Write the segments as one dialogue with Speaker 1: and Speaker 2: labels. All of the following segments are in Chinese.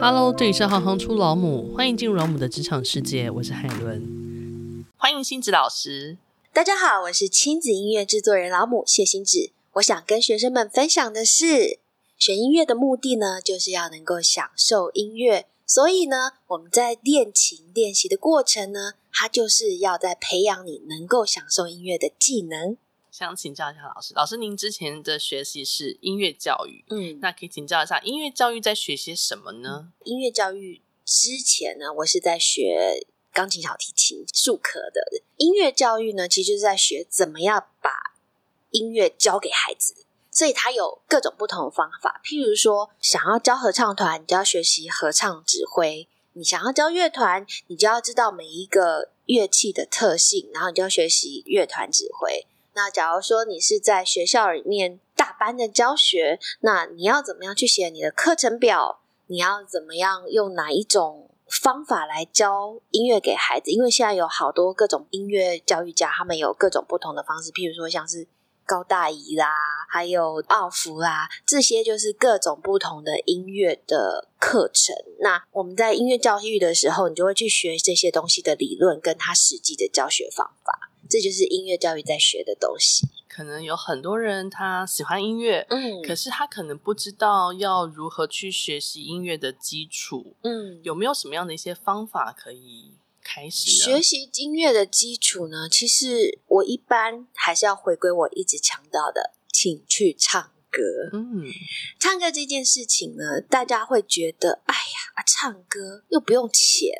Speaker 1: Hello，这里是行行出老母，欢迎进入老母的职场世界，我是海伦，欢迎星子老师。
Speaker 2: 大家好，我是亲子音乐制作人老母谢星子。我想跟学生们分享的是，学音乐的目的呢，就是要能够享受音乐。所以呢，我们在练琴练习的过程呢，它就是要在培养你能够享受音乐的技能。
Speaker 1: 想请教一下老师，老师您之前的学习是音乐教育，
Speaker 2: 嗯，
Speaker 1: 那可以请教一下音乐教育在学些什么呢？
Speaker 2: 音乐教育之前呢，我是在学钢琴、小提琴、术科的。音乐教育呢，其实就是在学怎么样把音乐教给孩子，所以它有各种不同的方法。譬如说，想要教合唱团，你就要学习合唱指挥；你想要教乐团，你就要知道每一个乐器的特性，然后你就要学习乐团指挥。那假如说你是在学校里面大班的教学，那你要怎么样去写你的课程表？你要怎么样用哪一种方法来教音乐给孩子？因为现在有好多各种音乐教育家，他们有各种不同的方式，譬如说像是高大宜啦，还有奥福啦，这些就是各种不同的音乐的课程。那我们在音乐教育的时候，你就会去学这些东西的理论，跟他实际的教学方法。这就是音乐教育在学的东西。
Speaker 1: 可能有很多人他喜欢音乐，
Speaker 2: 嗯，
Speaker 1: 可是他可能不知道要如何去学习音乐的基础，
Speaker 2: 嗯，
Speaker 1: 有没有什么样的一些方法可以开始
Speaker 2: 学习音乐的基础呢？其实我一般还是要回归我一直强调的，请去唱歌。
Speaker 1: 嗯，
Speaker 2: 唱歌这件事情呢，大家会觉得，哎呀，唱歌又不用钱。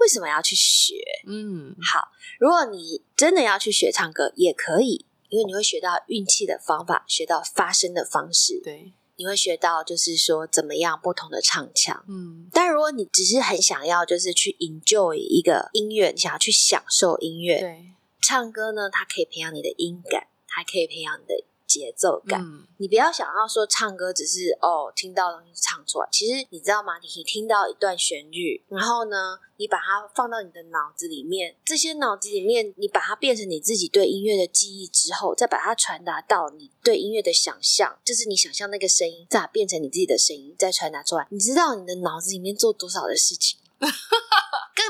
Speaker 2: 为什么要去学？
Speaker 1: 嗯，
Speaker 2: 好，如果你真的要去学唱歌，也可以，因为你会学到运气的方法，学到发声的方式，
Speaker 1: 对，
Speaker 2: 你会学到就是说怎么样不同的唱腔，
Speaker 1: 嗯。
Speaker 2: 但如果你只是很想要就是去 enjoy 一个音乐，你想要去享受音乐，
Speaker 1: 对，
Speaker 2: 唱歌呢，它可以培养你的音感，还可以培养你的。节奏感，
Speaker 1: 嗯，
Speaker 2: 你不要想要说唱歌只是哦听到东西唱出来。其实你知道吗？你听到一段旋律，然后呢，你把它放到你的脑子里面，这些脑子里面，你把它变成你自己对音乐的记忆之后，再把它传达到你对音乐的想象，就是你想象那个声音，再变成你自己的声音，再传达出来。你知道你的脑子里面做多少的事情？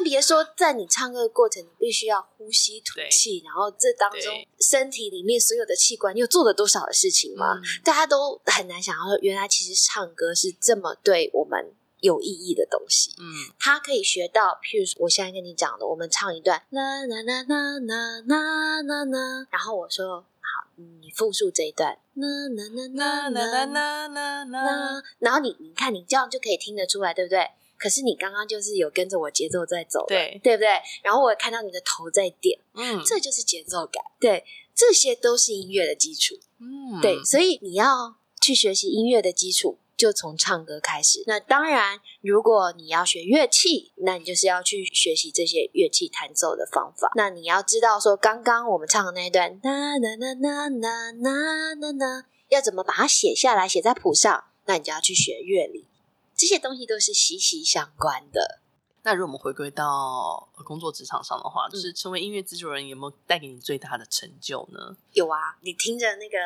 Speaker 2: 更别说在你唱歌的过程，你必须要呼吸吐气，然后这当中身体里面所有的器官又做了多少的事情吗？嗯、大家都很难想到说，原来其实唱歌是这么对我们有意义的东西。
Speaker 1: 嗯，
Speaker 2: 他可以学到，譬如说我现在跟你讲的，我们唱一段啦啦啦啦啦啦啦啦，然后我说好，你复述这一段啦啦啦啦啦啦啦啦，然后你你看你这样就可以听得出来，对不对？可是你刚刚就是有跟着我节奏在走，
Speaker 1: 对，
Speaker 2: 对不对？然后我看到你的头在点，
Speaker 1: 嗯，
Speaker 2: 这就是节奏感，对，这些都是音乐的基础，
Speaker 1: 嗯，
Speaker 2: 对，所以你要去学习音乐的基础，就从唱歌开始。那当然，如果你要学乐器，那你就是要去学习这些乐器弹奏的方法。那你要知道，说刚刚我们唱的那一段，呐呐呐呐呐呐呐，要怎么把它写下来，写在谱上？那你就要去学乐理。这些东西都是息息相关的。
Speaker 1: 那如果我们回归到工作职场上的话，
Speaker 2: 嗯、
Speaker 1: 就是成为音乐制作人，有没有带给你最大的成就呢？
Speaker 2: 有啊，你听着那个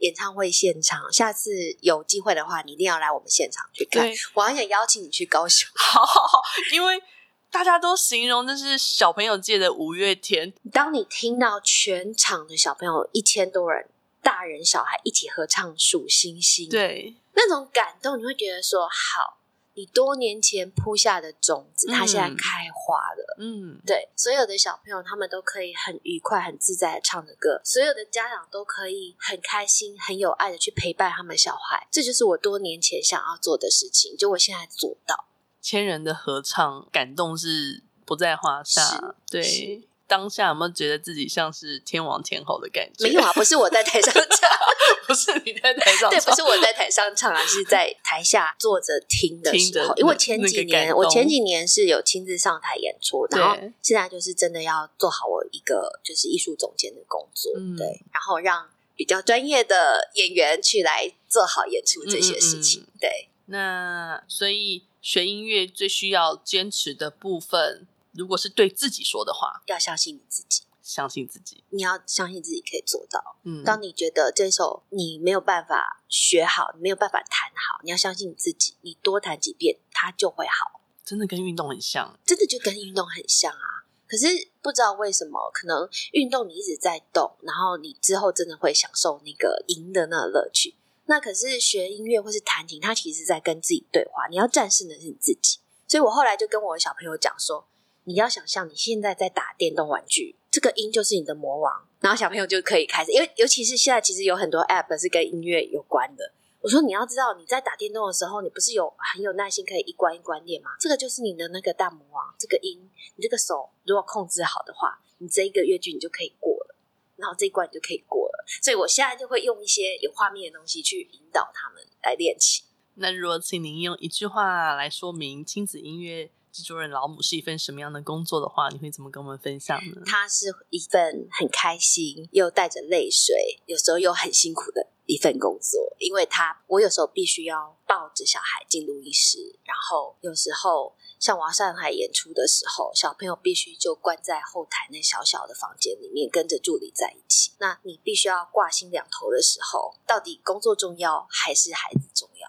Speaker 2: 演唱会现场，下次有机会的话，你一定要来我们现场去看。我还想邀请你去高雄，
Speaker 1: 好好好，因为大家都形容那是小朋友界的五月天。
Speaker 2: 当你听到全场的小朋友一千多人，大人小孩一起合唱《数星星》，
Speaker 1: 对，
Speaker 2: 那种感动，你会觉得说好。你多年前铺下的种子，它现在开花了。
Speaker 1: 嗯，
Speaker 2: 对，所有的小朋友他们都可以很愉快、很自在的唱着歌，所有的家长都可以很开心、很有爱的去陪伴他们小孩。这就是我多年前想要做的事情，就我现在做到。
Speaker 1: 千人的合唱，感动是不在话下。对。当下有没有觉得自己像是天王天后的感觉？
Speaker 2: 没有啊，不是我在台上唱，
Speaker 1: 不是你在台上唱，
Speaker 2: 对，不是我在台上唱啊，是在台下坐着听的时候。因为前几年，我前几年是有亲自上台演出，然后现在就是真的要做好我一个就是艺术总监的工作，
Speaker 1: 嗯、
Speaker 2: 对，然后让比较专业的演员去来做好演出这些事情。
Speaker 1: 嗯嗯嗯
Speaker 2: 对，
Speaker 1: 那所以学音乐最需要坚持的部分。如果是对自己说的话，
Speaker 2: 要相信你自己，
Speaker 1: 相信自己，
Speaker 2: 你要相信自己可以做到。
Speaker 1: 嗯，
Speaker 2: 当你觉得这首你没有办法学好，你没有办法弹好，你要相信你自己，你多弹几遍，它就会好。
Speaker 1: 真的跟运动很像，
Speaker 2: 真的就跟运动很像啊。可是不知道为什么，可能运动你一直在动，然后你之后真的会享受那个赢的那个乐趣。那可是学音乐或是弹琴，它其实在跟自己对话。你要战胜的是你自己。所以我后来就跟我的小朋友讲说，你要想象你现在在打电动玩具，这个音就是你的魔王。然后小朋友就可以开始，因为尤其是现在其实有很多 App 是跟音乐有关的。我说你要知道，你在打电动的时候，你不是有很有耐心可以一关一关练吗？这个就是你的那个大魔王，这个音，你这个手如果控制好的话，你这一个乐句你就可以过了，然后这一关你就可以过了。所以我现在就会用一些有画面的东西去引导他们来练习。
Speaker 1: 那如果请您用一句话来说明亲子音乐制作人老母是一份什么样的工作的话，你会怎么跟我们分享呢？
Speaker 2: 它是一份很开心又带着泪水，有时候又很辛苦的一份工作，因为他我有时候必须要抱着小孩进录音室，然后有时候像我要上台演出的时候，小朋友必须就关在后台那小小的房间里面，跟着助理在一起。那你必须要挂心两头的时候，到底工作重要还是孩子重要？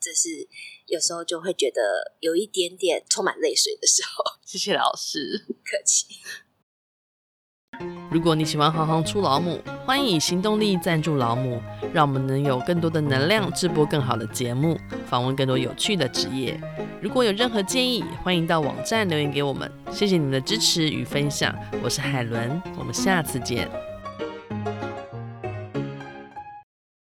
Speaker 2: 这是有时候就会觉得有一点点充满泪水的时候。
Speaker 1: 谢谢老师，
Speaker 2: 客气。
Speaker 1: 如果你喜欢行行出老母，欢迎以行动力赞助老母，让我们能有更多的能量制播更好的节目，访问更多有趣的职业。如果有任何建议，欢迎到网站留言给我们。谢谢你们的支持与分享，我是海伦，我们下次见。